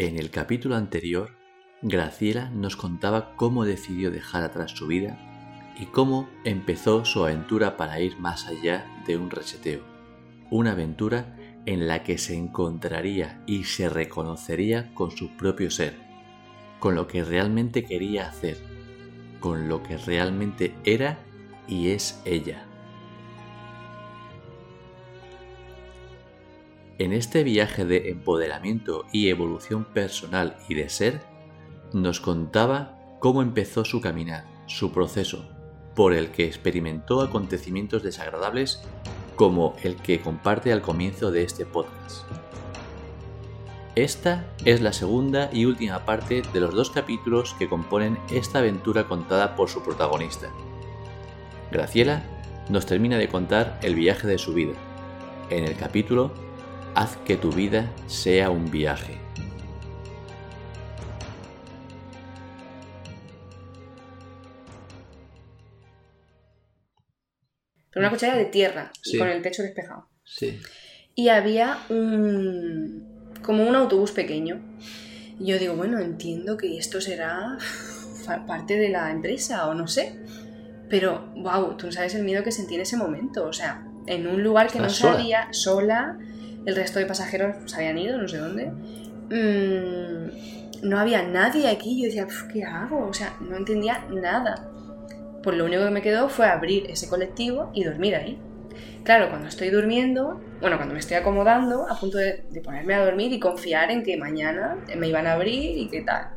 En el capítulo anterior, Graciela nos contaba cómo decidió dejar atrás su vida y cómo empezó su aventura para ir más allá de un reseteo. Una aventura en la que se encontraría y se reconocería con su propio ser, con lo que realmente quería hacer, con lo que realmente era y es ella. En este viaje de empoderamiento y evolución personal y de ser, nos contaba cómo empezó su caminar, su proceso, por el que experimentó acontecimientos desagradables como el que comparte al comienzo de este podcast. Esta es la segunda y última parte de los dos capítulos que componen esta aventura contada por su protagonista. Graciela nos termina de contar el viaje de su vida, en el capítulo Haz que tu vida sea un viaje. Pero una cuchara de tierra y con el techo despejado. Sí. Y había un. como un autobús pequeño. Y yo digo, bueno, entiendo que esto será parte de la empresa o no sé. Pero, wow, tú no sabes el miedo que sentí en ese momento. O sea, en un lugar que no sola. sabía, sola, el resto de pasajeros se habían ido, no sé dónde. Mm, no había nadie aquí. Yo decía, "Pf, ¿qué hago? O sea, no entendía nada. Pues lo único que me quedó fue abrir ese colectivo y dormir ahí. Claro, cuando estoy durmiendo, bueno, cuando me estoy acomodando, a punto de, de ponerme a dormir y confiar en que mañana me iban a abrir y qué tal.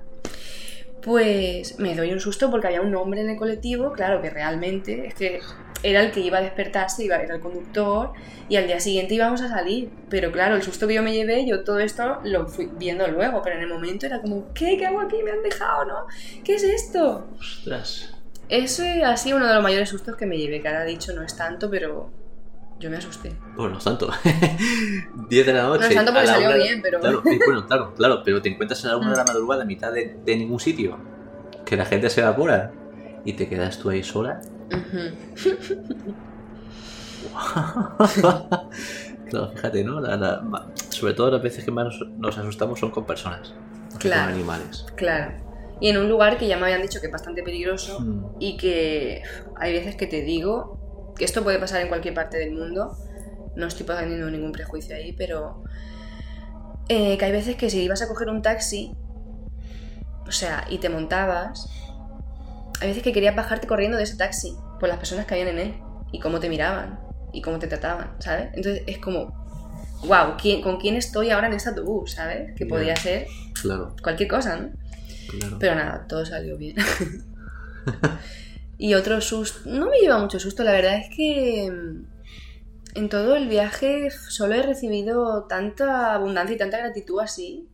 Pues me doy un susto porque había un hombre en el colectivo, claro que realmente es que era el que iba a despertarse, iba, era el conductor y al día siguiente íbamos a salir. Pero claro, el susto que yo me llevé, yo todo esto lo fui viendo luego, pero en el momento era como, ¿qué? ¿Qué hago aquí? ¿Me han dejado? ¿No? ¿Qué es esto? Ostras. Ese ha sido uno de los mayores sustos que me llevé, que ahora dicho no es tanto, pero yo me asusté. Bueno, no es tanto. 10 de la noche. No es tanto porque a salió bien, pero- Claro, bueno, claro, claro, pero te encuentras a la una de la Mm. madrugada a mitad de, de ningún sitio. Que la gente se evapora. Y te quedas tú ahí sola. Claro, fíjate, ¿no? La- sobre todo las veces que más nos, nos asustamos son con personas. No Claro. con animales. Claro. Y en un lugar que ya me habían dicho que es bastante peligroso Mm. y que hay veces que te digo que esto puede pasar en cualquier parte del mundo. No estoy poniendo ningún prejuicio ahí, pero eh, que hay veces que si ibas a coger un taxi, o sea, y te montabas, hay veces que querías bajarte corriendo de ese taxi por las personas que habían en él y cómo te miraban y cómo te trataban, ¿sabes? Entonces es como, wow, ¿con quién estoy ahora en este autobús, ¿sabes? Que podía ser Claro, cualquier cosa, ¿no? claro. Pero nada, todo salió bien. y otro susto, no me lleva mucho susto, la verdad es que mm, en todo el viaje solo he recibido tanta abundancia y tanta gratitud así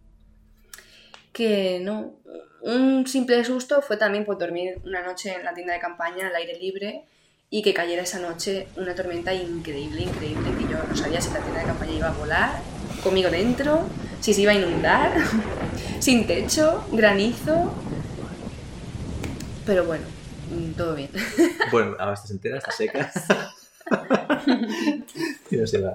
que no. Un simple susto fue también por dormir una noche en la tienda de campaña al aire libre y que cayera esa noche una tormenta increíble, increíble, que yo no sabía si la tienda de campaña iba a volar conmigo dentro, si se iba a inundar, sin techo, granizo. Pero bueno, mm, todo bien. Bueno, ahora estás entera, estás seca. y no se va.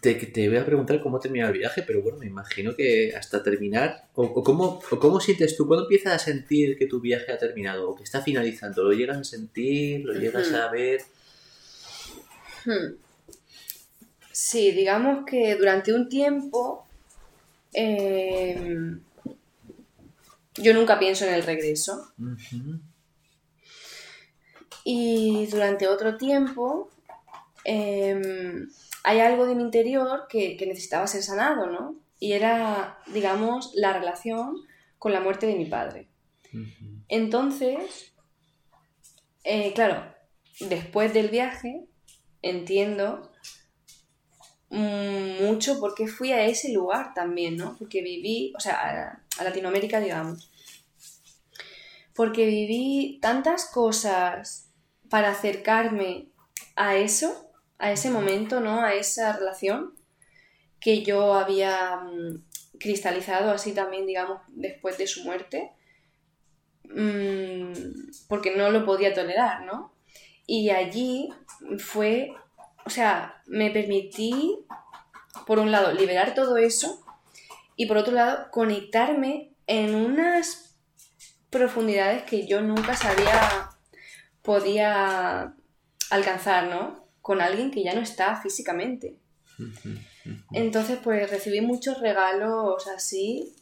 Te, te voy a preguntar cómo termina el viaje, pero bueno, me imagino que hasta terminar. O, o cómo, o cómo sientes tú? ¿Cuándo empiezas a sentir que tu viaje ha terminado? ¿O que está finalizando? ¿Lo llegas a sentir? ¿Lo llegas a ver? Hmm. Sí, digamos que durante un tiempo em, yo nunca pienso en el regreso y durante otro tiempo em, hay algo de mi interior que, que necesitaba ser sanado, ¿no? Y era, digamos, la relación con la muerte de mi padre. Entonces, eh, claro, después del viaje entiendo mucho por qué fui a ese lugar también, ¿no? Porque viví, o sea, a, a Latinoamérica, digamos. Porque viví tantas cosas para acercarme a eso, a ese momento, ¿no? A esa relación que yo había mm, cristalizado así también, digamos, después de su muerte mm, porque no lo podía tolerar, ¿no? Y allí fue, o sea, me permití, por un lado, liberar todo eso y por otro lado conectarme en unas profundidades que yo nunca sabía podía alcanzar, ¿no? Con alguien que ya no está físicamente. Entonces, pues recibí muchos regalos así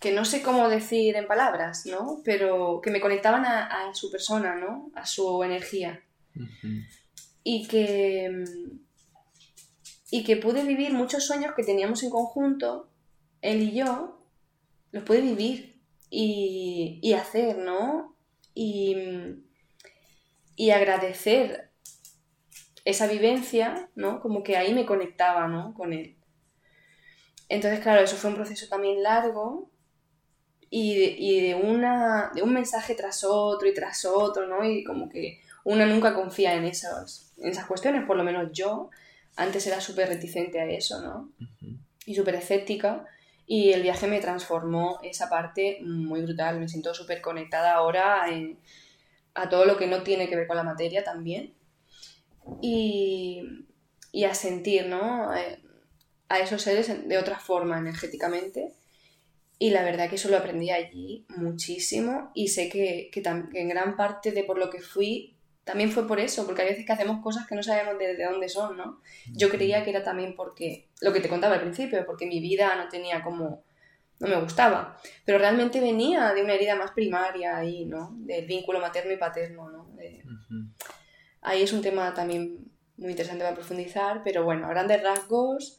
que no sé cómo decir en palabras, ¿no? Pero que me conectaban a, su persona, ¿no? A su energía. Y que. Y que pude vivir muchos sueños que teníamos en conjunto, él y yo, los pude vivir y, y hacer, ¿no? Y, y agradecer esa vivencia, ¿no? Como que ahí me conectaba, ¿no? Con él. Entonces, claro, eso fue un proceso también largo y de, una, de un mensaje tras otro y tras otro, ¿no? Y como que uno nunca confía en, esos, en esas cuestiones, por lo menos yo antes era súper reticente a eso, ¿no? Y súper escéptica. Y el viaje me transformó esa parte muy brutal. Me siento súper conectada ahora a todo lo que no tiene que ver con la materia también. Y, y a sentir, ¿no? Eh, a esos seres de otra forma energéticamente y la verdad que eso lo aprendí allí muchísimo y sé que, que, en gran parte de por lo que fui también fue por eso, porque hay veces que hacemos cosas que no sabemos de, dónde son, ¿no? Yo creía que era también porque, lo que te contaba al principio, porque mi vida no tenía como, no me gustaba, pero realmente venía de una herida más primaria ahí, ¿no? Del vínculo materno y paterno, ¿no? Ahí es un tema también muy interesante para profundizar, pero bueno, a grandes rasgos,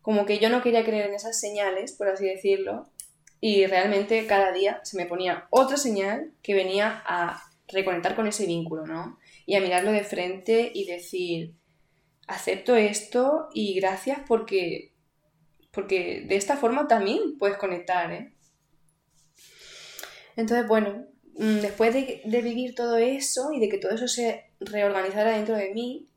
como que yo no quería creer en esas señales, por así decirlo, y realmente cada día se me ponía otra señal que venía a reconectar con ese vínculo, ¿no? Y a mirarlo de frente y decir, acepto esto y gracias porque, porque de esta forma también puedes conectar, ¿eh? Entonces, bueno, mm, después de, vivir todo eso y de que todo eso se reorganizara dentro de mí,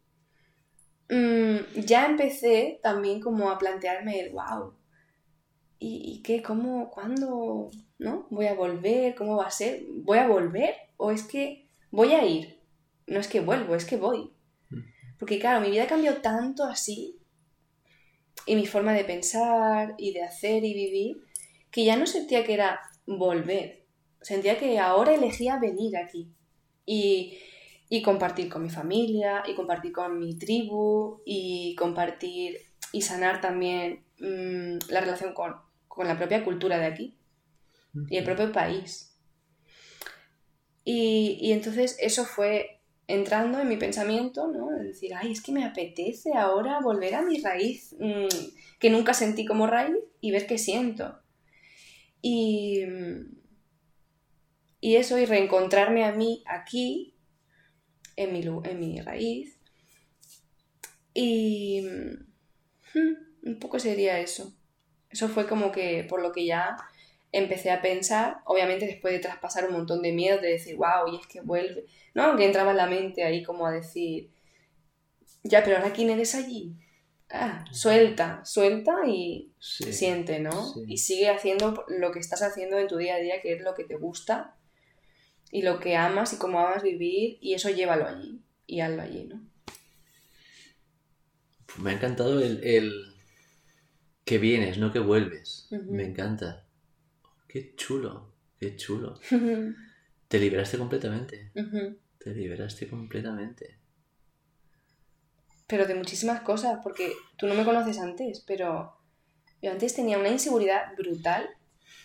mm, ya empecé también como a plantearme el, wow, ¿y, qué? ¿Cómo? ¿Cuándo? ¿No? ¿Voy a volver? ¿Cómo va a ser? ¿Voy a volver? ¿O es que voy a ir? No es que vuelvo, es que voy. Porque claro, mi vida cambió tanto así, y mi forma de pensar y de hacer y vivir, que ya no sentía que era volver. Sentía que ahora elegía venir aquí. Y, y compartir con mi familia, y compartir con mi tribu, y compartir y sanar también mm, la relación con, con la propia cultura de aquí y el propio país. Y, entonces eso fue entrando en mi pensamiento, ¿no? Es decir, ay, es que me apetece ahora volver a mi raíz, mm, que nunca sentí como raíz, y ver qué siento. Y, y eso, y reencontrarme a mí aquí, en mi, en mi raíz. Y hmm, un poco sería eso. Eso fue como que por lo que ya empecé a pensar, obviamente después de traspasar un montón de miedo, de decir, wow, y es que vuelve, ¿no? Que entraba en la mente ahí como a decir, ya, pero ahora quién eres allí. Ah, suelta, suelta y siente, ¿no? Y sigue haciendo lo que estás haciendo en tu día a día, que es lo que te gusta y lo que amas y cómo amas vivir, y eso llévalo allí y hazlo allí, ¿no? Me ha encantado el que vienes, no que vuelves. Me encanta. Qué chulo, qué chulo. Te liberaste completamente. Te liberaste completamente. Pero de muchísimas cosas, porque tú no me conoces antes, pero yo antes tenía una inseguridad brutal,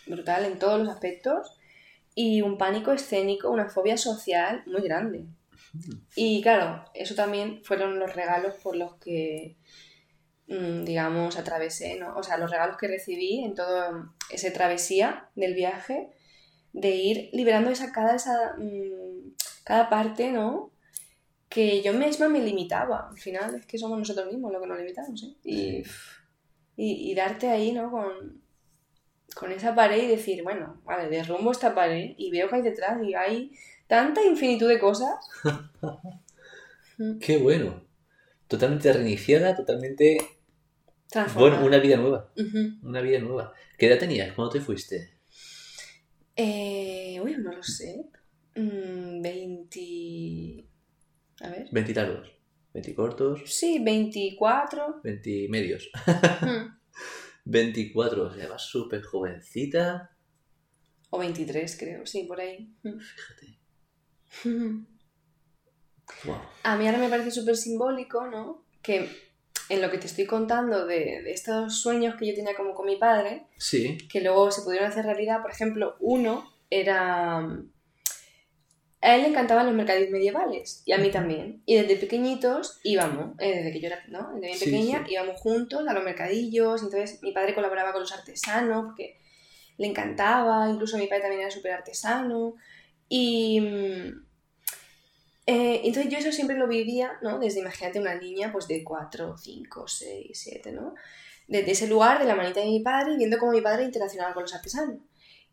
brutal en todos los aspectos, y un pánico escénico, una fobia social muy grande. Y claro, eso también fueron los regalos por los que Mm, digamos, atravesé, ¿no? O sea, los regalos que recibí en todo ese travesía del viaje, de ir liberando esa cada, esa, mm, cada parte, ¿no? Que yo misma me limitaba. Al final es que somos nosotros mismos los que nos limitamos, ¿eh? Y, y, darte ahí, ¿no? Con, con esa pared y decir, bueno, vale, derrumbo esta pared y veo que hay detrás y hay tanta infinitud de cosas. Qué bueno. Totalmente reiniciada, totalmente bueno, una vida nueva. Una vida nueva. ¿Qué edad tenías cuando te fuiste? Eh, uy, no lo sé. 20. Mm, A ver. 20 largos. 20 cortos. Sí, 24. 20 medios. 24, o sea, vas súper jovencita. O 23, creo, sí, por ahí. Fíjate. Wow. A mí ahora me parece súper simbólico, ¿no? Que en lo que te estoy contando de, de estos sueños que yo tenía como con mi padre, Sí. que luego se pudieron hacer realidad, por ejemplo, uno era... A él le encantaban los mercadillos medievales y a mí también. Y desde pequeñitos íbamos, eh, desde que yo era, ¿no? Desde bien Sí, pequeña, sí. íbamos juntos a los mercadillos. Entonces mi padre colaboraba con los artesanos porque le encantaba. Incluso mi padre también era súper artesano. Y mm, eh, entonces yo eso siempre lo vivía, ¿no? Desde, imagínate, una niña pues de 4, 5, 6, 7, ¿no? Desde ese lugar, de la manita de mi padre, viendo cómo mi padre interaccionaba con los artesanos.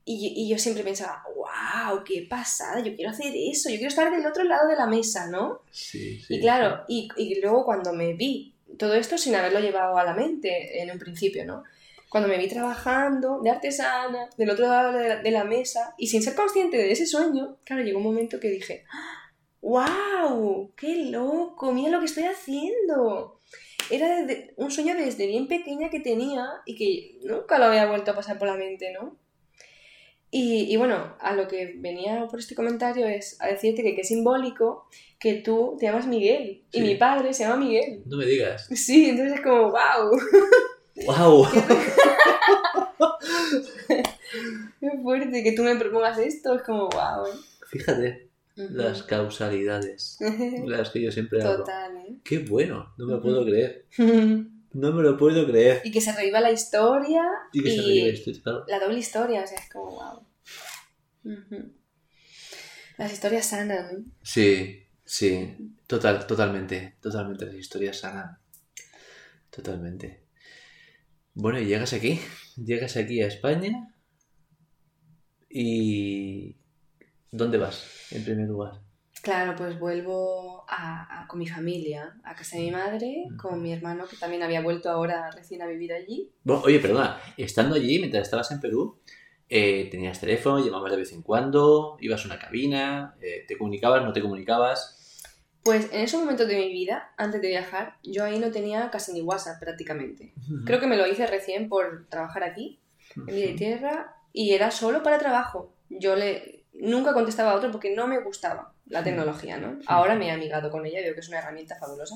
Y, y yo siempre pensaba, wow, qué pasada, yo quiero hacer eso, yo quiero estar del otro lado de la mesa, ¿no? Sí, sí. y claro, y, y luego cuando me vi, todo esto sin haberlo llevado a la mente en un principio, ¿no? Cuando me vi trabajando de artesana, del otro lado de la, de la mesa, y sin ser consciente de ese sueño, claro, llegó un momento que dije, ¡Wow! ¡Qué loco! ¡Mira lo que estoy haciendo! Era un sueño desde bien pequeña que tenía y que nunca lo había vuelto a pasar por la mente, ¿no? Y, y bueno, a lo que venía por este comentario es a decirte que qué simbólico que tú te llamas Miguel y mi padre se llama Miguel. No me digas. Sí, entonces es como, wow, ¡Wow! qué fuerte que tú me propongas esto, es como, wow. Fíjate las causalidades, las que yo siempre hablo. Total, ¿eh? ¡Qué bueno! No me lo puedo creer. No me lo puedo creer. y que se reviva la historia Y que se revive esto, claro. la doble historia, o sea, es como wow. Las historias sanan. Sí, sí, total, totalmente, totalmente las historias sanan. Totalmente. Bueno, y llegas aquí, llegas aquí a España y ¿dónde vas en primer lugar? Claro, pues vuelvo a, a- con mi familia, a casa de mi madre, con mi hermano que también había vuelto ahora recién a vivir allí. Bueno, oye, perdona, estando allí mientras estabas en Perú, eh, tenías teléfono, llamabas de vez en cuando, ibas a una cabina, eh, te comunicabas, no te comunicabas. Pues en esos momentos de mi vida, antes de viajar, yo ahí no tenía casi ni WhatsApp prácticamente. Creo que me lo hice recién por trabajar aquí, en Vida y Tierra, y era solo para trabajo. Yo le nunca contestaba a otro porque no me gustaba la tecnología, ¿no? Ahora me he amigado con ella, veo que es una herramienta fabulosa,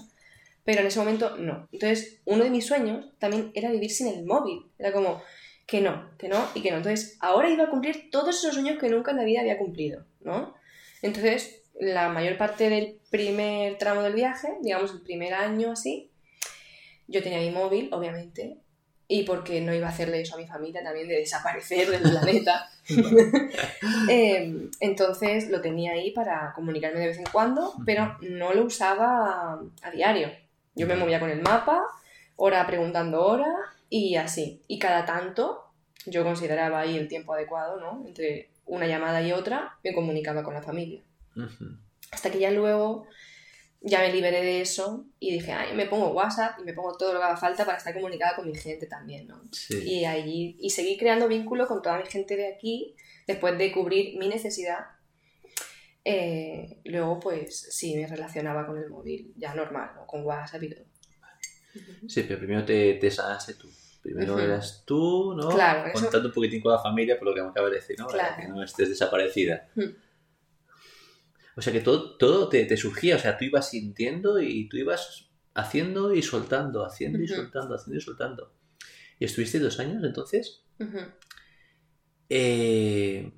pero en ese momento no. Entonces, uno de mis sueños también era vivir sin el móvil. Era como que no, que no y que no. Entonces, ahora iba a cumplir todos esos sueños que nunca en la vida había cumplido, ¿no? Entonces, la mayor parte del primer tramo del viaje, digamos el primer año así, yo tenía mi móvil, obviamente, y porque no iba a hacerle eso a mi familia también de desaparecer del planeta. Eh, entonces lo tenía ahí para comunicarme de vez en cuando, pero no lo usaba a diario. Yo me movía con el mapa, hora preguntando hora y así. Y cada tanto yo consideraba ahí el tiempo adecuado, ¿no? Entre una llamada y otra me comunicaba con la familia. Ujú. Hasta que ya luego ya me liberé de eso y dije, ay, me pongo WhatsApp y me pongo todo lo que haga falta para estar comunicada con mi gente también, ¿no? Sí. Y allí, y seguí creando vínculo con toda mi gente de aquí, después de cubrir mi necesidad. Eh, luego, pues sí, me relacionaba con el móvil, ya normal, ¿no? Con WhatsApp y todo. Sí, pero primero te, te sanaste tú. Primero Ujú. eras tú, ¿no? Claro, eso- Contando un poquitín con la familia por lo que me acabas de decir, ¿no? Para Claro. que no estés desaparecida. Mm. O sea que todo, todo te, te surgía, o sea, tú ibas sintiendo y tú ibas haciendo y soltando, haciendo y soltando, haciendo y soltando. ¿Y estuviste dos años entonces? Eh,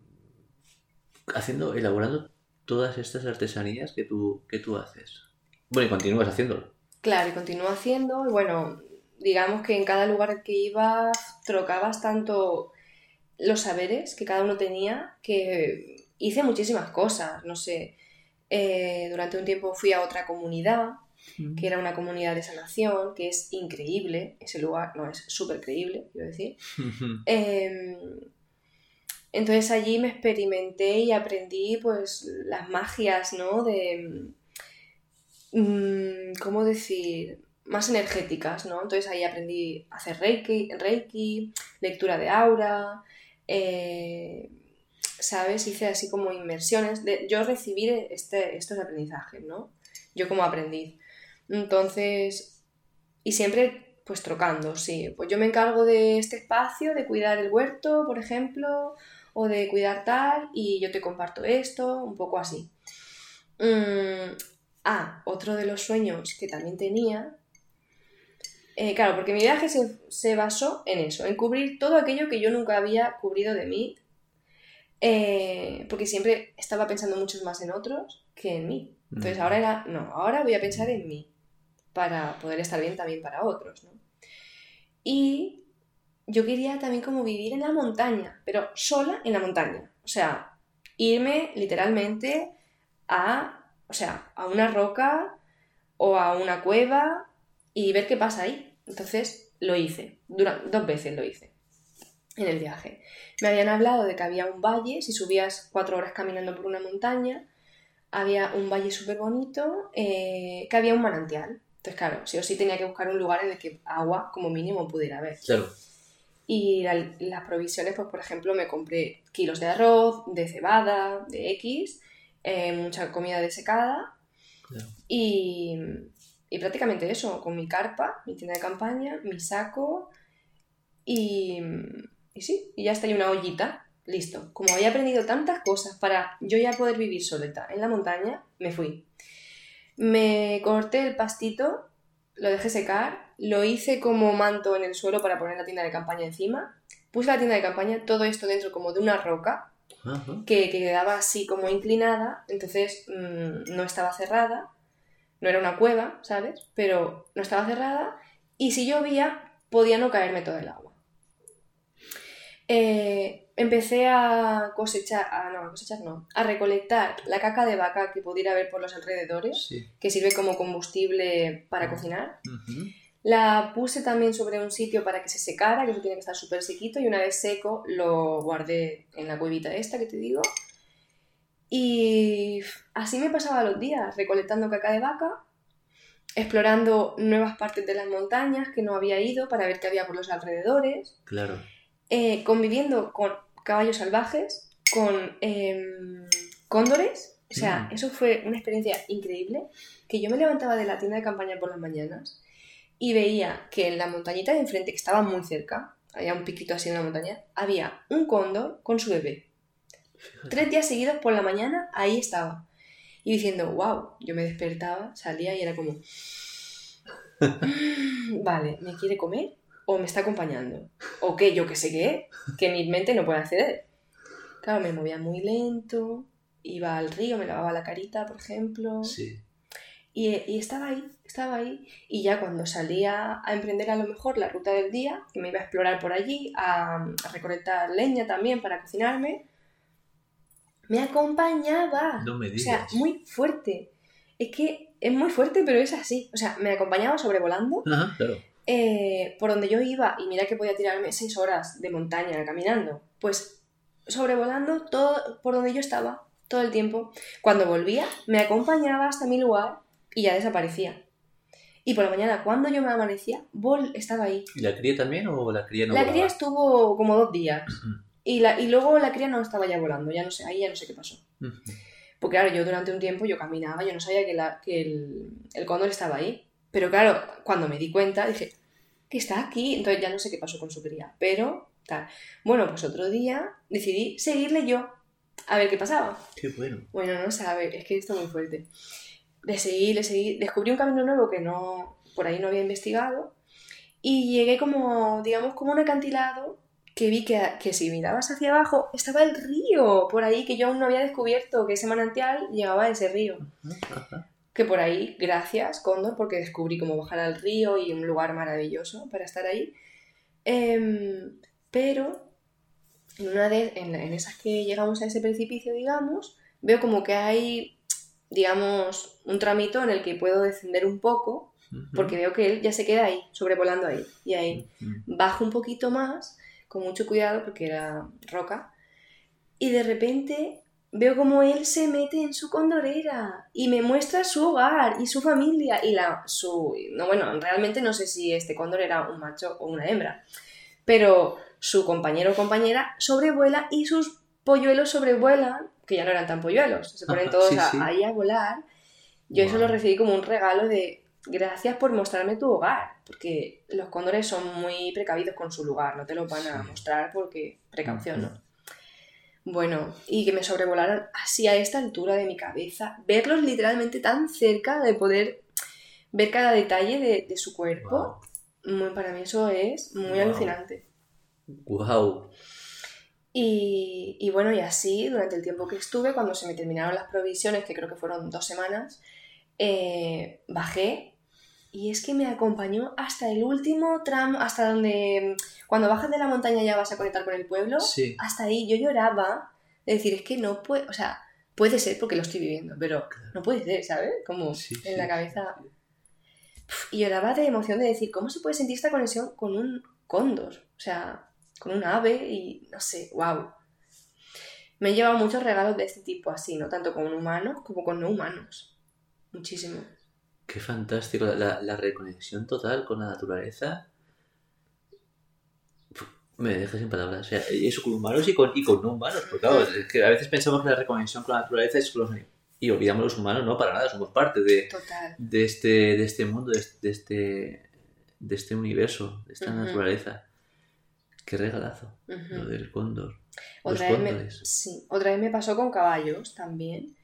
haciendo, elaborando todas estas artesanías que tú, que tú haces. Bueno, y continúas haciéndolo. Claro, y continúo haciendo, y bueno, digamos que en cada lugar que iba trocabas tanto los saberes que cada uno tenía que hice muchísimas cosas, no sé. Eh, durante un tiempo fui a otra comunidad, que era una comunidad de sanación, que es increíble, ese lugar, no, es súper creíble, quiero decir. Eh, entonces allí me experimenté y aprendí pues las magias, ¿no? De, mm, ¿cómo decir? Más energéticas, ¿no? Entonces ahí aprendí a hacer reiki, reiki lectura de aura, eh, ¿sabes? Hice así como inmersiones. De, yo recibí este, estos aprendizajes, ¿no? Yo como aprendiz. Entonces, y siempre pues trocando, sí. Pues yo me encargo de este espacio, de cuidar el huerto, por ejemplo, o de cuidar tal, y yo te comparto esto, un poco así. Mm, ah, otro de los sueños que también tenía. eh, claro, porque mi viaje se, se basó en eso, en cubrir todo aquello que yo nunca había cubrido de mí, eh, porque siempre estaba pensando mucho más en otros que en mí. Entonces ahora era, no, ahora voy a pensar en mí para poder estar bien también para otros, ¿no? Y yo quería también como vivir en la montaña, pero sola en la montaña. O sea, irme literalmente a, o sea, a una roca o a una cueva y ver qué pasa ahí. Entonces lo hice, Dura- dos veces lo hice en el viaje. Me habían hablado de que había un valle, si subías cuatro horas caminando por una montaña, había un valle súper bonito, eh, que había un manantial. Entonces, claro, sí o sí tenía que buscar un lugar en el que agua, como mínimo, pudiera haber. Claro. Y la- las provisiones, pues por ejemplo, me compré kilos de arroz, de cebada, de X, eh, mucha comida desecada claro. y, y prácticamente eso, con mi carpa, mi tienda de campaña, mi saco y, y sí, y ya está, y una ollita, listo. Como había aprendido tantas cosas para yo ya poder vivir solita en la montaña, me fui. Me corté el pastito, lo dejé secar, lo hice como manto en el suelo para poner la tienda de campaña encima, puse la tienda de campaña, todo esto dentro como de una roca, que quedaba así como inclinada, entonces mm, no estaba cerrada, no era una cueva, ¿sabes? Pero no estaba cerrada y si llovía podía no caerme todo el agua. Eh, empecé a cosechar, a, no, a cosechar no, a recolectar la caca de vaca que pudiera haber por los alrededores, Sí. que sirve como combustible para cocinar. La puse también sobre un sitio para que se secara, que eso tiene que estar súper sequito, y una vez seco lo guardé en la cuevita esta que te digo. Y así me pasaba los días, recolectando caca de vaca, explorando nuevas partes de las montañas que no había ido para ver qué había por los alrededores, Claro. Eh, conviviendo con caballos salvajes, con em, cóndores. O sea, Mm. eso fue una experiencia increíble, que yo me levantaba de la tienda de campaña por las mañanas y veía que en la montañita de enfrente, que estaba muy cerca, había un piquito así en la montaña, había un cóndor con su bebé. Tres días seguidos por la mañana, ahí estaba. Y diciendo, wow, yo me despertaba, salía y era como, "Mm, vale, ¿me quiere comer o me está acompañando? O qué, yo que sé qué, que mi mente no puede acceder. Claro, me movía muy lento, iba al río, me lavaba la carita, por ejemplo. Sí. Y, y estaba ahí, estaba ahí. Y ya cuando salía a emprender a lo mejor la ruta del día, que me iba a explorar por allí, a, a recolectar leña también para cocinarme, me acompañaba. No me O digas. sea, muy fuerte. Es que es muy fuerte, pero es así. O sea, me acompañaba sobrevolando Ajá, claro. Eh, por donde yo iba, y mira que podía tirarme seis horas de montaña caminando, pues sobrevolando todo por donde yo estaba, todo el tiempo. Cuando volvía, me acompañaba hasta mi lugar y ya desaparecía. Y por la mañana, cuando yo me amanecía, Vol estaba ahí. ¿Y la cría también o la cría no la volaba? cría estuvo como dos días. Y, la, y luego la cría no estaba ya volando, ya no sé, ahí ya no sé qué pasó. Porque claro, yo durante un tiempo yo caminaba, yo no sabía que, la- que el, el cóndor estaba ahí. Pero claro, cuando me di cuenta dije, que está aquí, entonces ya no sé qué pasó con su cría. Pero, tal. Bueno, pues otro día decidí seguirle yo, a ver qué pasaba. Qué bueno. Bueno, no sabe, es que esto es muy fuerte. Le seguí, le seguí, descubrí un camino nuevo que no, por ahí no había investigado y llegué como, digamos, como un acantilado que vi que, que si mirabas hacia abajo estaba el río por ahí que yo aún no había descubierto que ese manantial llevaba a ese río. Ajá, ajá. Que por ahí, gracias, Cóndor, porque descubrí cómo bajar al río y un lugar maravilloso para estar ahí. Em, pero en una de en, en esas que llegamos a ese precipicio, digamos, veo como que hay, digamos, un tramito en el que puedo descender un poco, porque veo que él ya se queda ahí, sobrevolando ahí. Y ahí bajo un poquito más, con mucho cuidado, porque era roca, y de repente veo como él se mete en su condorera y me muestra su hogar y su familia y la su no bueno realmente no sé si este cóndor era un macho o una hembra pero su compañero o compañera sobrevuela y sus polluelos sobrevuelan que ya no eran tan polluelos se ponen todos sí, a- sí. ahí a volar yo eso lo recibí como un regalo de gracias por mostrarme tu hogar, porque los cóndores son muy precavidos con su lugar, no te lo van a mostrar porque precaución, ¿no? Bueno, y que me sobrevolaran así a esta altura de mi cabeza, verlos literalmente tan cerca de poder ver cada detalle de, de su cuerpo, muy, para mí eso es muy Wow. alucinante. Wow. Y, y bueno, y así, durante el tiempo que estuve, cuando se me terminaron las provisiones, que creo que fueron dos semanas, eh, bajé y es que me acompañó hasta el último tramo, hasta donde, cuando bajas de la montaña ya vas a conectar con el pueblo, Sí. hasta ahí yo lloraba de decir, es que no puede, o sea, puede ser porque lo estoy viviendo, pero no puede ser, ¿sabes? Como Sí, en sí, la cabeza. Y lloraba de emoción de decir, ¿cómo se puede sentir esta conexión con un cóndor? O sea, con un ave y no sé, wow. Me he llevado muchos regalos de este tipo así, ¿no? Tanto con humanos como con no humanos. Muchísimo. Qué fantástico. La, la reconexión total con la naturaleza. Me deja sin palabras. O sea, eso con humanos y con, y con no humanos. Porque claro, es que a veces pensamos que la reconexión con la naturaleza es con los animales. Y olvidamos los humanos, no, para nada, somos parte de, de, este, de este mundo, de este, de este, de este universo, de esta naturaleza. Qué regalazo, lo del cóndor. Los me, sí, otra vez me pasó con caballos también.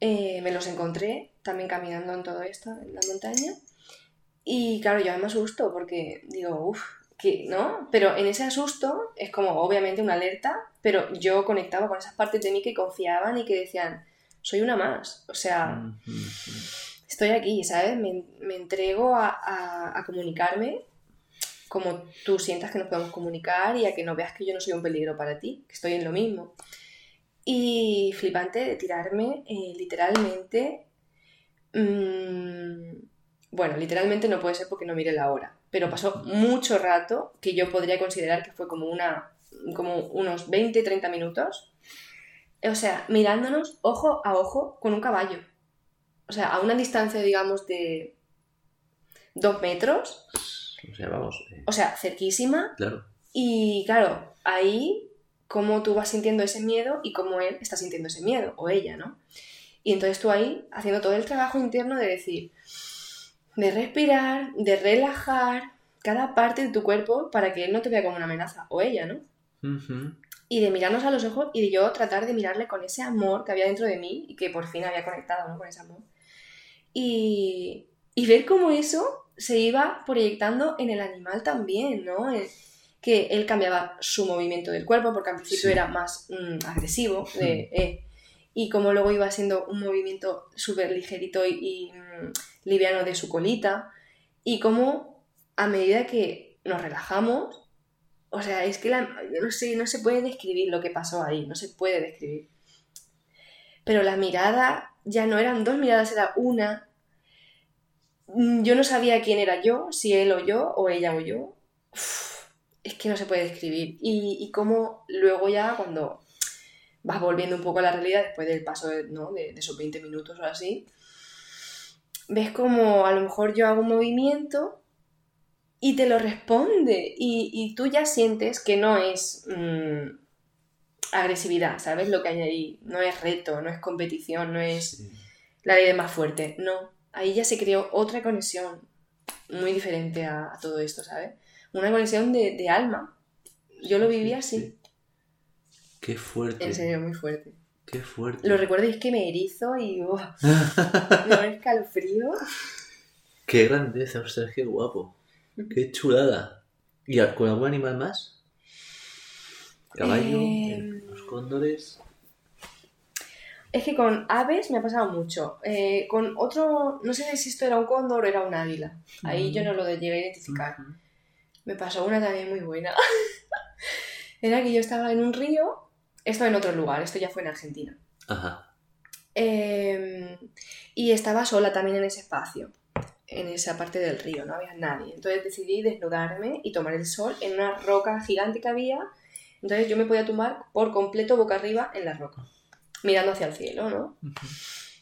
Eh, me los encontré también caminando en todo esto, en la montaña. Y claro, yo me asusto porque digo, uff, que ¿no? Pero en ese asusto es como obviamente una alerta, pero yo conectaba con esas partes de mí que confiaban y que decían, soy una más. O sea, estoy aquí, ¿sabes? Me, me entrego a, a- a comunicarme como tú sientas que nos podemos comunicar y a que no veas que yo no soy un peligro para ti, que estoy en lo mismo. Y flipante de tirarme eh, literalmente... mm, bueno, literalmente no puede ser porque no mire la hora, pero pasó mucho rato que yo podría considerar que fue como, una, como unos 20-30 minutos. O sea, mirándonos ojo a ojo con un caballo. O sea, a una distancia, digamos, de dos metros. O sea, vamos, eh, O sea, cerquísima. claro. Y claro, ahí cómo tú vas sintiendo ese miedo y cómo él está sintiendo ese miedo, o ella, ¿no? Y entonces tú ahí haciendo todo el trabajo interno de decir, de respirar, de relajar cada parte de tu cuerpo para que él no te vea como una amenaza, o ella, ¿no? Y de mirarnos a los ojos y de yo tratar de mirarle con ese amor que había dentro de mí y que por fin había conectado ¿no? con ese amor. Y, y ver cómo eso se iba proyectando en el animal también, ¿no? El- que él cambiaba su movimiento del cuerpo porque al principio Sí. era más mm, agresivo de, eh, y como luego iba siendo un movimiento súper ligerito y, y, mm, liviano de su colita y como a medida que nos relajamos o sea, es que la- yo no sé, no se puede describir lo que pasó ahí, no se puede describir. Pero la mirada ya no eran dos miradas, era una. Mm, Yo no sabía quién era yo, si él o yo, o ella o yo. Uf, es que no se puede describir. Y, y cómo luego ya cuando vas volviendo un poco a la realidad después del paso de, ¿no? de, de esos 20 minutos o así, ves como a lo mejor yo hago un movimiento y te lo responde y, y tú ya sientes que no es mm, agresividad, ¿sabes? Lo que hay ahí no es reto, no es competición, no es Sí. la ley del más fuerte, no. Ahí ya se creó otra conexión muy diferente a, a todo esto, ¿sabes? Una conexión de, de alma. Yo lo viví así, Qué fuerte. en serio, muy fuerte. Qué fuerte. Lo recuerdo y es que me erizo y ¡oh! me da escalofrío. Qué grandeza, ostras, qué guapo. Qué chulada. ¿Y con algún animal más? Caballo, Eh, los cóndores. Es que con aves me ha pasado mucho. Eh, con otro, no sé si esto era un cóndor o era un águila. Ahí yo no lo llegué a identificar. Me pasó una también muy buena. era que yo estaba en un río, esto en otro lugar, esto ya fue en Argentina. Ajá. Eh, y estaba sola también en ese espacio, en esa parte del río, no había nadie. Entonces decidí desnudarme y tomar el sol en una roca gigante que había. Entonces yo me podía tumbar por completo boca arriba en la roca, mirando hacia el cielo, ¿no?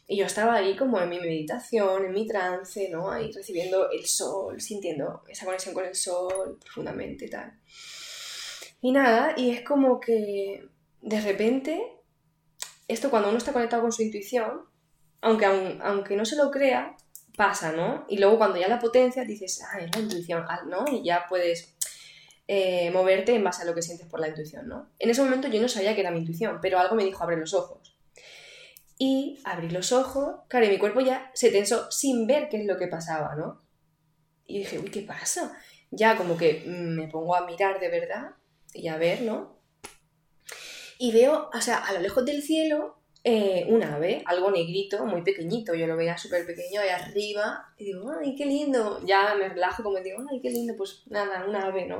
Y yo estaba ahí como en mi meditación, en mi trance, ¿no? Ahí recibiendo el sol, sintiendo esa conexión con el sol profundamente y tal. Y nada, y es como que de repente, esto cuando uno está conectado con su intuición, aunque, aun- aunque no se lo crea, pasa, ¿no? Y luego cuando ya la potencia dices, ah, es la intuición, ah, ¿no? Y ya puedes eh, moverte en base a lo que sientes por la intuición, ¿no? En ese momento yo no sabía que era mi intuición, pero algo me dijo abre los ojos. Y abrí los ojos, claro, y mi cuerpo ya se tensó sin ver qué es lo que pasaba, ¿no? Y dije, uy, ¿qué pasa? Ya como que me pongo a mirar de verdad y a ver, ¿no? Y veo, o sea, a lo lejos del cielo, eh, un ave, algo negrito, muy pequeñito, yo lo veía súper pequeño ahí arriba, y digo, ay, qué lindo, ya me relajo como digo, ay, qué lindo, pues nada, un ave, ¿no?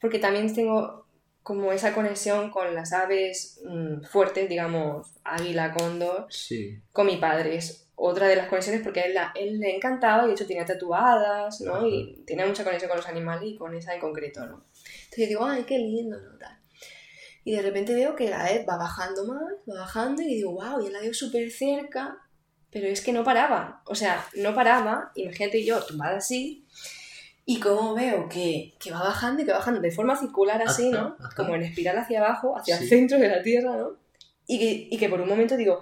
Porque también tengo como esa conexión con las aves mm, fuertes, digamos, águila, cóndor, Sí. con mi padre. Es otra de las conexiones porque él, la- él le encantaba y de hecho tenía tatuadas, ¿no? Ajá. Y tenía mucha conexión con los animales y con esa en concreto, ¿no? Entonces yo digo, ay, qué lindo, ¿no? Tal. Y de repente veo que la ave va bajando más, va bajando y digo, wow, ya la veo súper cerca, pero es que no paraba. O sea, no paraba, imagínate yo tumbada así, y como veo que, que va bajando y que va bajando de forma circular así, ¿no? Ajá, ajá. Como en espiral hacia abajo, hacia Sí. el centro de la Tierra, ¿no? Y que, y que por un momento digo,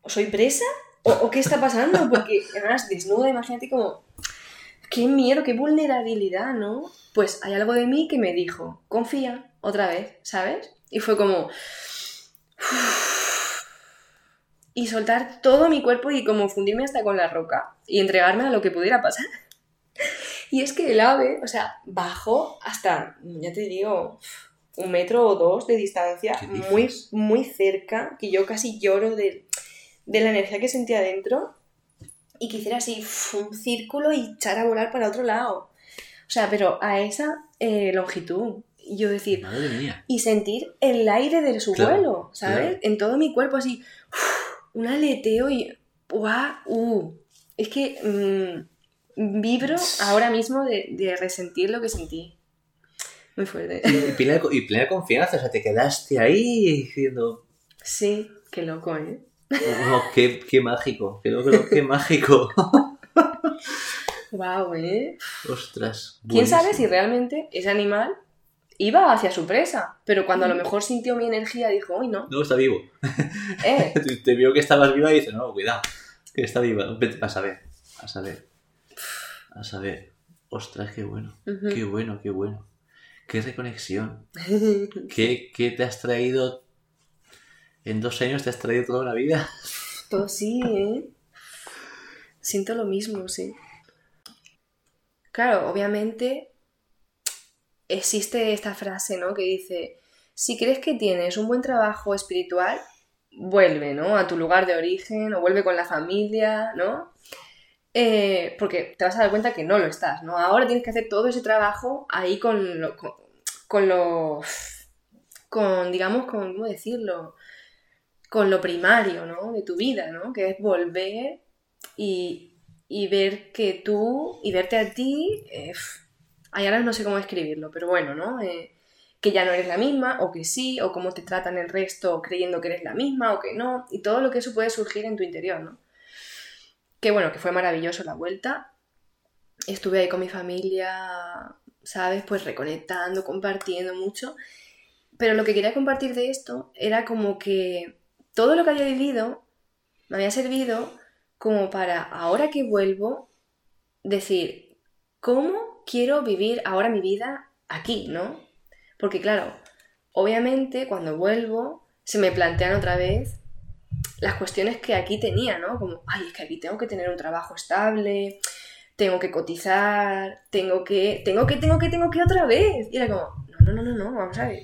"¿Oh, ¿soy presa? ¿O, o qué está pasando? Porque además desnuda, imagínate como, qué miedo, qué vulnerabilidad, ¿no? Pues hay algo de mí que me dijo, confía otra vez, ¿sabes? Y fue como... Y soltar todo mi cuerpo y como fundirme hasta con la roca y entregarme a lo que pudiera pasar. Y es que el ave, o sea, bajó hasta, ya te digo, un metro o dos de distancia, ¿Qué muy, muy cerca, que yo casi lloro de, de la energía que sentía dentro y que hiciera así un círculo y echar a volar para otro lado. O sea, pero a esa eh, longitud. Y yo decir, Madre mía. y sentir el aire de su Claro, vuelo, ¿sabes? claro. En todo mi cuerpo así, un aleteo y ¡guau! Uh, es que mm, vibro ahora mismo de, de resentir lo que sentí. Muy fuerte. Y plena, y plena confianza, o sea, te quedaste ahí diciendo, Sí, qué loco, ¿eh? oh, qué, qué mágico, qué, loco, qué mágico. Wow, ¿eh? Ostras. ¿Quién sabe si realmente ese animal iba hacia su presa? Pero cuando a lo mejor sintió mi energía dijo, uy, no, No, está vivo. eh, Te- vio que estabas viva y dice, no, cuidado, que está viva. Vete, A saber, a saber. A saber. Ostras, qué bueno. Qué bueno, qué bueno. Qué reconexión. ¿Qué, qué te has traído? En dos años te has traído toda una vida. Todo sí, ¿eh? Siento lo mismo, sí. Claro, obviamente existe esta frase, ¿no? Que dice, si crees que tienes un buen trabajo espiritual, vuelve, ¿no? A tu lugar de origen o vuelve con la familia, ¿no? Eh, porque te vas a dar cuenta que no lo estás, ¿no? Ahora tienes que hacer todo ese trabajo ahí con lo, con, con lo, con, digamos, con, ¿cómo decirlo? Con lo primario, ¿no? De tu vida, ¿no? Que es volver y, y ver que tú, y verte a ti, eh, ay, ahora no sé cómo escribirlo, pero bueno, ¿no? Eh, que ya no eres la misma, o que sí, o cómo te tratan el resto creyendo que eres la misma, o que no, y todo lo que eso puede surgir en tu interior, ¿no? Que bueno, que fue maravilloso la vuelta. Estuve ahí con mi familia, ¿sabes? Pues reconectando, compartiendo mucho. Pero lo que quería compartir de esto era como que todo lo que había vivido me había servido como para, ahora que vuelvo, decir, ¿cómo quiero vivir ahora mi vida aquí, no? Porque claro, obviamente cuando vuelvo se me plantean otra vez las cuestiones que aquí tenía, ¿no? Como, ay, es que aquí tengo que tener un trabajo estable, tengo que cotizar, tengo que, tengo que, tengo que, tengo que otra vez. Y era como, no, no, no, no, no, vamos a ver.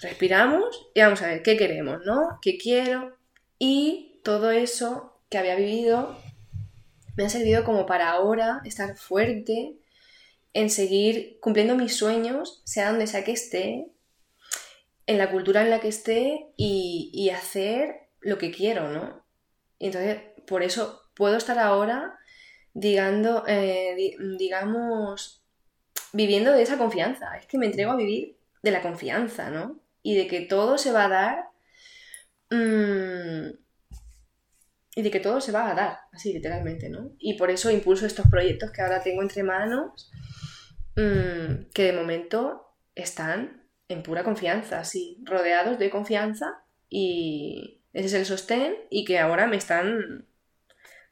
Respiramos y vamos a ver qué queremos, ¿no? ¿Qué quiero? Y todo eso que había vivido me ha servido como para ahora estar fuerte en seguir cumpliendo mis sueños, sea donde sea que esté, en la cultura en la que esté y, hacer lo que quiero, ¿no? Y entonces, por eso puedo estar ahora, digando, eh, di- digamos, viviendo de esa confianza. Es que me entrego a vivir de la confianza, ¿no? Y de que todo se va a dar. mm, y de que todo se va a dar, así literalmente, ¿no? Y por eso impulso estos proyectos que ahora tengo entre manos, mm, que de momento están en pura confianza, sí, rodeados de confianza y ese es el sostén y que ahora me están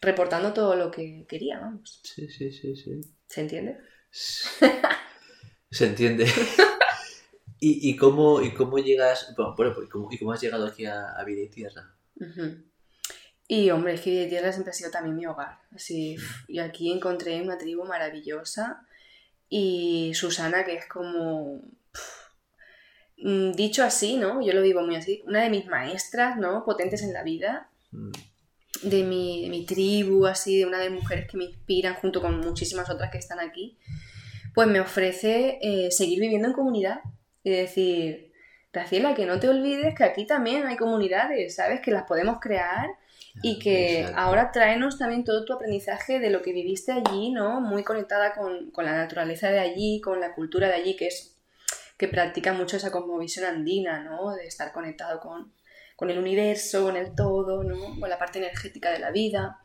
reportando todo lo que quería, vamos. Sí, sí, sí, sí. ¿Se entiende? Se entiende. ¿Y, y, cómo, ¿Y cómo llegas, bueno, pues, ¿cómo, ¿y cómo has llegado aquí a, a Vida y Tierra? Y hombre, es que Vida y Tierra siempre ha sido también mi hogar. Así, y aquí encontré una tribu maravillosa y Susana, que es como, dicho así, ¿no? Yo lo vivo muy así, una de mis maestras, ¿no? Potentes en la vida. Mm. De mi, de mi tribu, así, de una de mujeres que me inspiran junto con muchísimas otras que están aquí, pues me ofrece eh, seguir viviendo en comunidad y decir, Graciela, que no te olvides que aquí también hay comunidades, ¿sabes? Que las podemos crear y que ahora tráenos también todo tu aprendizaje de lo que viviste allí, ¿no? Muy conectada con, con, la naturaleza de allí, con la cultura de allí, que es que practica mucho esa cosmovisión andina, ¿no? De estar conectado con, con el universo, con el todo, ¿no? Con la parte energética de la vida.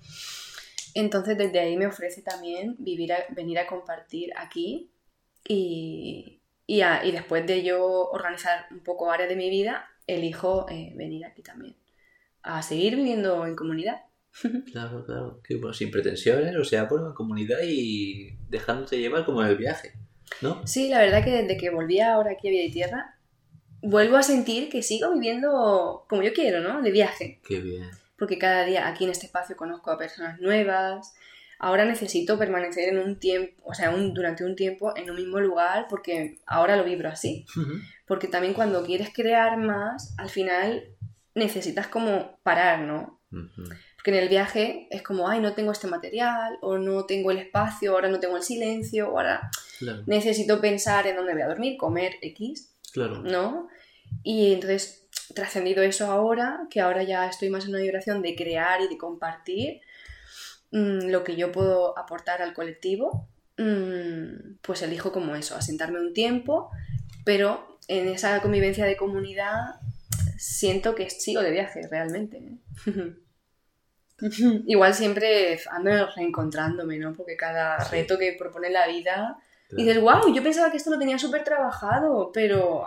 Entonces desde ahí me ofrece también vivir venir a compartir aquí y, y, después de yo organizar un poco áreas de mi vida, elijo eh, venir aquí también. A seguir viviendo en comunidad. Claro, claro. Que, bueno, sin pretensiones, o sea, bueno, en comunidad y dejándote llevar como en el viaje, ¿no? Sí, la verdad que desde que volví ahora aquí a Vida y Tierra, vuelvo a sentir que sigo viviendo como yo quiero, ¿no? De viaje. Qué bien. Porque cada día aquí en este espacio conozco a personas nuevas, ahora necesito permanecer en un tiempo, o sea, un, durante un tiempo en un mismo lugar porque ahora lo vibro así. Porque también cuando quieres crear más, al final necesitas como parar, ¿no? Porque en el viaje es como, ay, no tengo este material, o no tengo el espacio, ahora no tengo el silencio, ahora necesito pensar en dónde voy a dormir, comer X, claro. ¿no? Y entonces, trascendido eso ahora, que ahora ya estoy más en una vibración de crear y de compartir, Mm, lo que yo puedo aportar al colectivo, mm, pues elijo como eso, asentarme un tiempo, pero en esa convivencia de comunidad siento que sigo de viaje realmente. ¿eh? Igual siempre ando reencontrándome, ¿no? Porque cada reto que propone la vida, y dices, wow, yo pensaba que esto lo tenía súper trabajado, pero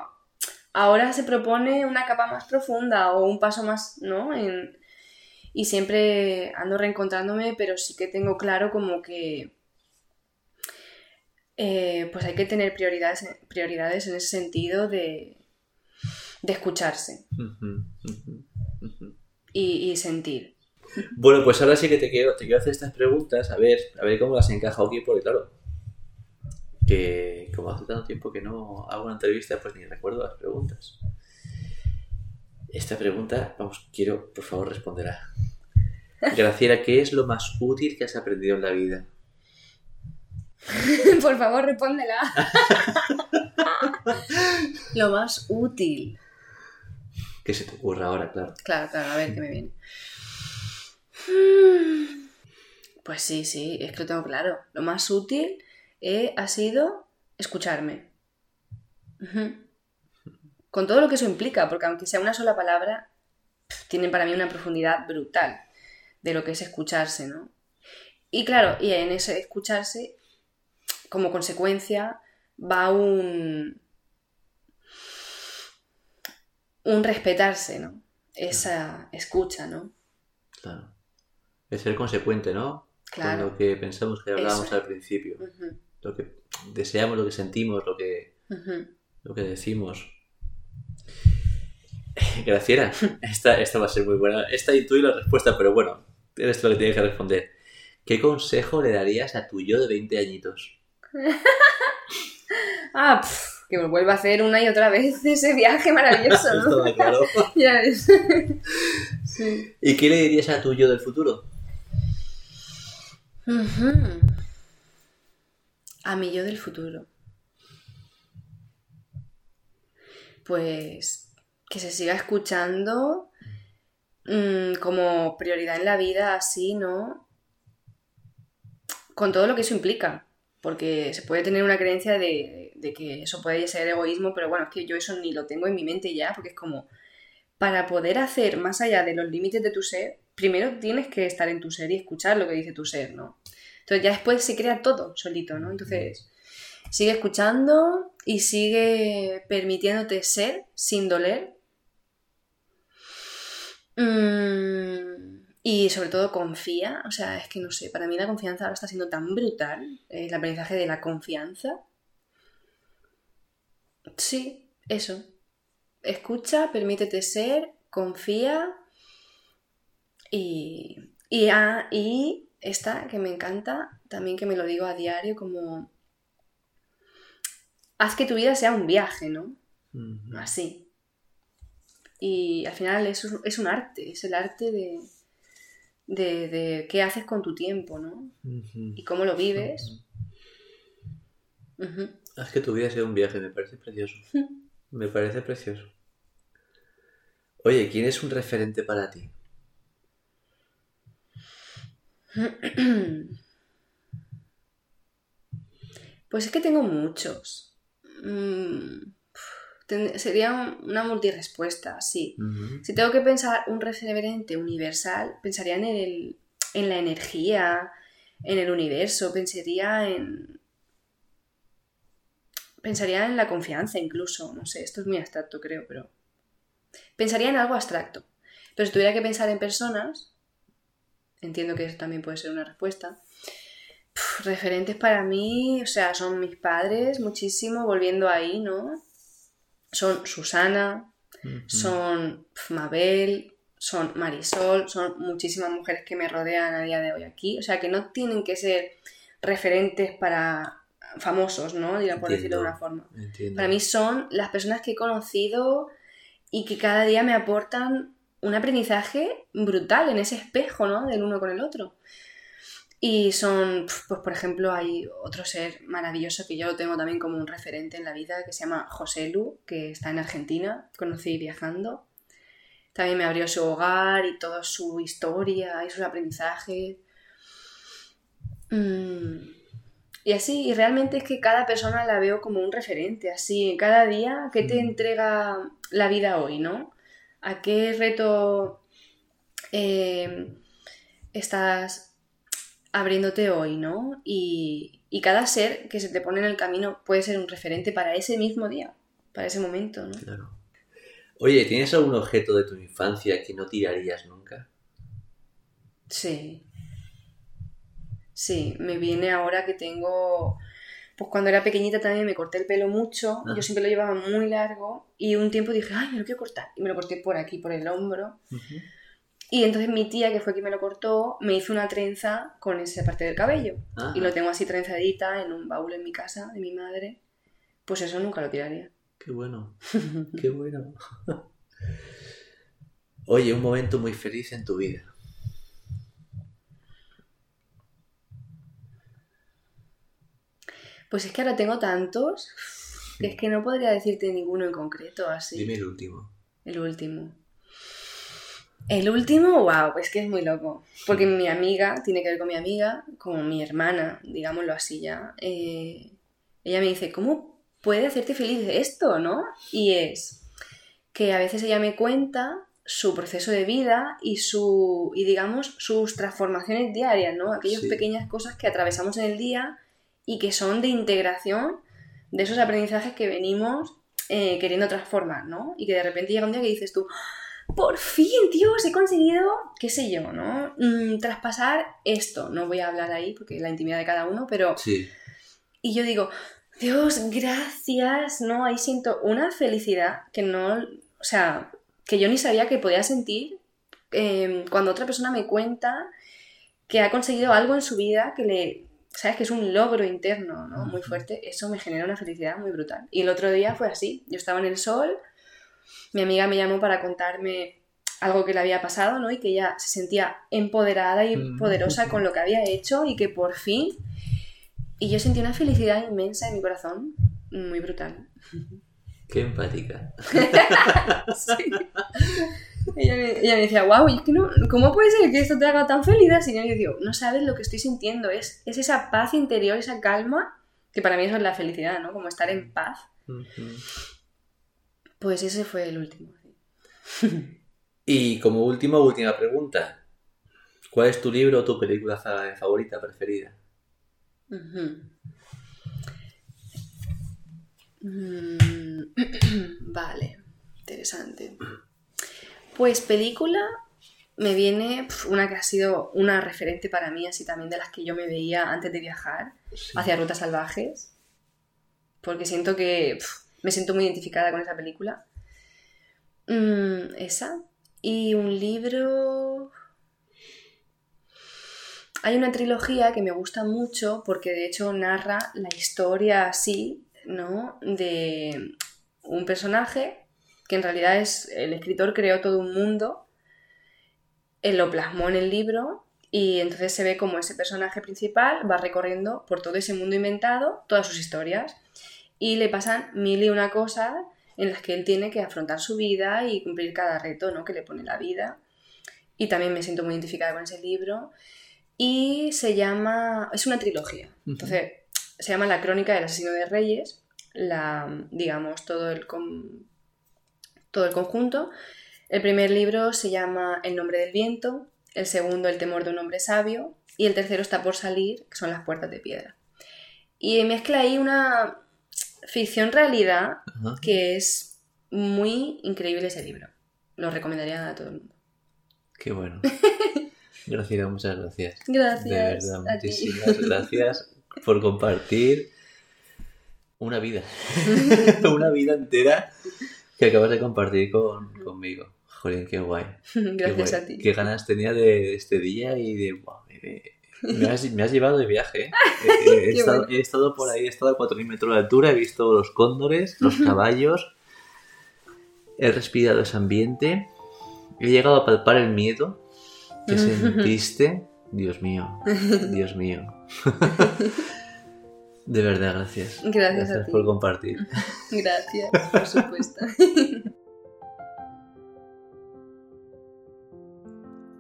ahora se propone una capa más profunda o un paso más, ¿no? En, y siempre ando reencontrándome, pero sí que tengo claro como que eh, pues hay que tener prioridades, prioridades en ese sentido de, de escucharse y, sentir. Bueno, pues ahora sí que te quiero, te quiero hacer estas preguntas, a ver, a ver cómo las encaja aquí, porque claro, que como hace tanto tiempo que no hago una entrevista, pues ni recuerdo las preguntas. Esta pregunta, vamos, quiero por favor responder a Graciela, ¿qué es lo más útil que has aprendido en la vida? por favor, respóndela. lo más útil. ¿Qué se te ocurra ahora, claro? Claro, claro, a ver qué me viene. Pues sí, sí, es que lo tengo claro. Lo más útil eh, ha sido escucharme. Con todo lo que eso implica, porque aunque sea una sola palabra, tiene para mí una profundidad brutal de lo que es escucharse, ¿no? Y claro, y en ese escucharse, como consecuencia, va un. un respetarse, ¿no? Esa escucha, ¿no? Claro. Es ser consecuente, ¿no? Claro. Con lo que pensamos que hablábamos al principio. Lo que deseamos, lo que sentimos, lo que, lo que decimos. Graciela, esta, esta va a ser muy buena. Esta intuí la respuesta, pero bueno, eres lo que tienes que responder. ¿Qué consejo le darías a tu yo de 20 añitos? ah, que me vuelva a hacer una y otra vez ese viaje maravilloso, ¿no? ya ves. sí. ¿Y qué le dirías a tu yo del futuro? A mi yo del futuro. Pues que se siga escuchando Mm, como prioridad en la vida, así, ¿no? Con todo lo que eso implica. Porque se puede tener una creencia de, que eso puede ser egoísmo, pero bueno, es que yo eso ni lo tengo en mi mente ya, porque es como, para poder hacer más allá de los límites de tu ser, primero tienes que estar en tu ser y escuchar lo que dice tu ser, ¿no? Entonces ya después se crea todo solito, ¿no? Entonces, sigue escuchando y sigue permitiéndote ser sin doler Mm, Y sobre todo confía, o sea, es que no sé, para mí la confianza ahora está siendo tan brutal, el aprendizaje de la confianza. Sí, eso. Escucha, permítete ser, confía y, y, ah, y esta que me encanta, también que me lo digo a diario, como haz que tu vida sea un viaje, ¿no? Así. Y al final es, es un arte, es el arte de, de, qué haces con tu tiempo, ¿no? Y cómo lo vives. Haz que tu vida sea un viaje, me parece precioso. me parece precioso. Oye, ¿quién es un referente para ti? Pues es que tengo muchos. Mm, sería una multirespuesta, sí. Si tengo que pensar un referente universal, pensaría en, el, en la energía, en el universo, pensaría en... Pensaría en la confianza incluso, no sé, esto es muy abstracto creo, pero... Pensaría en algo abstracto. Pero si tuviera que pensar en personas, entiendo que eso también puede ser una respuesta. referentes para mí, o sea, son mis padres, muchísimo, volviendo ahí, ¿no? Son Susana, son Mabel, son Marisol, son muchísimas mujeres que me rodean a día de hoy aquí. O sea, que no tienen que ser referentes para famosos, ¿no? por decirlo de una forma. Para mí son las personas que he conocido y que cada día me aportan un aprendizaje brutal en ese espejo, ¿no? Del uno con el otro. Y son, pues por ejemplo, hay otro ser maravilloso que yo lo tengo también como un referente en la vida, que se llama José Lu, que está en Argentina, conocí viajando. También me abrió su hogar y toda su historia y sus aprendizajes. Mm. Y así, y realmente es que cada persona la veo como un referente, así, cada día, ¿qué te entrega la vida hoy, no? ¿A qué reto eh, estás abriéndote hoy, ¿no? Y, cada ser que se te pone en el camino puede ser un referente para ese mismo día, para ese momento, ¿no? Claro. Oye, ¿tienes algún objeto de tu infancia que no tirarías nunca? Sí. Sí, me viene ahora que tengo... Pues cuando era pequeñita también me corté el pelo mucho, yo siempre lo llevaba muy largo y un tiempo dije, ay, me lo quiero cortar. Y me lo corté por aquí, por el hombro. Y entonces mi tía, que fue quien me lo cortó, me hizo una trenza con esa parte del cabello. Y lo tengo así trenzadita en un baúl en mi casa de mi madre. Pues eso nunca lo tiraría. Qué bueno. Qué bueno. Oye, un momento muy feliz en tu vida. Pues es que ahora tengo tantos que es que no podría decirte ninguno en concreto así. Dime el último. El último. El último, wow, es que es muy loco. Porque mi amiga, tiene que ver con mi amiga, como mi hermana, digámoslo así ya. Eh, ella me dice, ¿cómo puede hacerte feliz esto, no? Y es que a veces ella me cuenta su proceso de vida y su y digamos sus transformaciones diarias, ¿no? Aquellas pequeñas cosas que atravesamos en el día y que son de integración de esos aprendizajes que venimos eh, queriendo transformar, ¿no? Y que de repente llega un día que dices tú, por fin, Dios, he conseguido, qué sé yo, ¿no? Mm, traspasar esto. No voy a hablar ahí porque es la intimidad de cada uno, pero... Sí. Y yo digo, Dios, gracias, ¿no? Ahí siento una felicidad que no, o sea, que yo ni sabía que podía sentir em, cuando otra persona me cuenta que ha conseguido algo en su vida que le, sabes que es un logro interno, ¿no? Muy fuerte, eso me genera una felicidad muy brutal. Y el otro día fue así, yo estaba en el sol, mi amiga me llamó para contarme algo que le había pasado, ¿no? Y que ella se sentía empoderada y mm. poderosa con lo que había hecho y que por fin... Y yo sentí una felicidad inmensa en mi corazón, muy brutal. Qué empática. sí. Ella me, decía, wow, es que no, ¿cómo puede ser que esto te haga tan feliz? Y yo digo, no sabes lo que estoy sintiendo, es, es esa paz interior, esa calma, que para mí eso es la felicidad, ¿no? Como estar en paz. Pues ese fue el último. y como última, última pregunta. ¿Cuál es tu libro o tu película favorita, preferida? Mm, vale, interesante. Pues película, me viene pf, una que ha sido una referente para mí, así también de las que yo me veía antes de viajar Sí. hacia Rutas Salvajes, porque siento que pf, me siento muy identificada con esa película. Mm, esa. Y un libro... Hay una trilogía que me gusta mucho porque de hecho narra la historia así, ¿no? De un personaje que en realidad es el escritor creó todo un mundo, él lo plasmó en el libro y entonces se ve como ese personaje principal va recorriendo por todo ese mundo inventado todas sus historias y le pasan mil y una cosas en las que él tiene que afrontar su vida y cumplir cada reto ¿no? que le pone la vida. Y también me siento muy identificada con ese libro. Y se llama. Es una trilogía. Entonces, se llama La Crónica del Asesino de Reyes. La, digamos, todo el, todo el conjunto. El primer libro se llama El nombre del viento. El segundo, El temor de un hombre sabio. Y el tercero está por salir, que son Las puertas de piedra. Y mezcla ahí una ficción-realidad Ajá. que es muy increíble ese libro. Lo recomendaría a todo el mundo. Qué bueno. Graciela, muchas gracias. Gracias. De verdad, a ti. muchísimas gracias por compartir una vida. una vida entera que acabas de compartir con, conmigo. Jolín, qué guay. Qué Gracias guay. a ti. Qué ganas tenía de este día y de... buah, me, me has, me has llevado de viaje. ¿eh? He, he Qué estado, he estado por ahí, he estado a 4.000 metros de altura, he visto los cóndores, los caballos, he respirado ese ambiente, he llegado a palpar el miedo que sentiste. Dios mío, Dios mío. De verdad, gracias. Gracias a ti. por compartir. Gracias, por supuesto.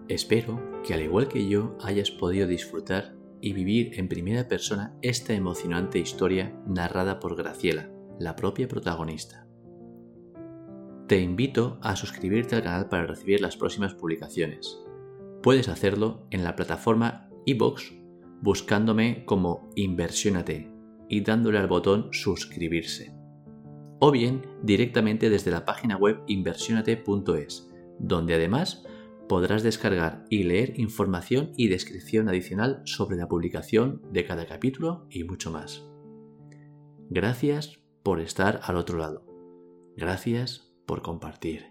Espero que al igual que yo hayas podido disfrutar y vivir en primera persona esta emocionante historia narrada por Graciela, la propia protagonista. Te invito a suscribirte al canal para recibir las próximas publicaciones. Puedes hacerlo en la plataforma iBox buscándome como Inversiónate y dándole al botón suscribirse. O bien directamente desde la página web inversionate.es, donde además podrás descargar y leer información y descripción adicional sobre la publicación de cada capítulo y mucho más. Gracias por estar al otro lado. Gracias por compartir.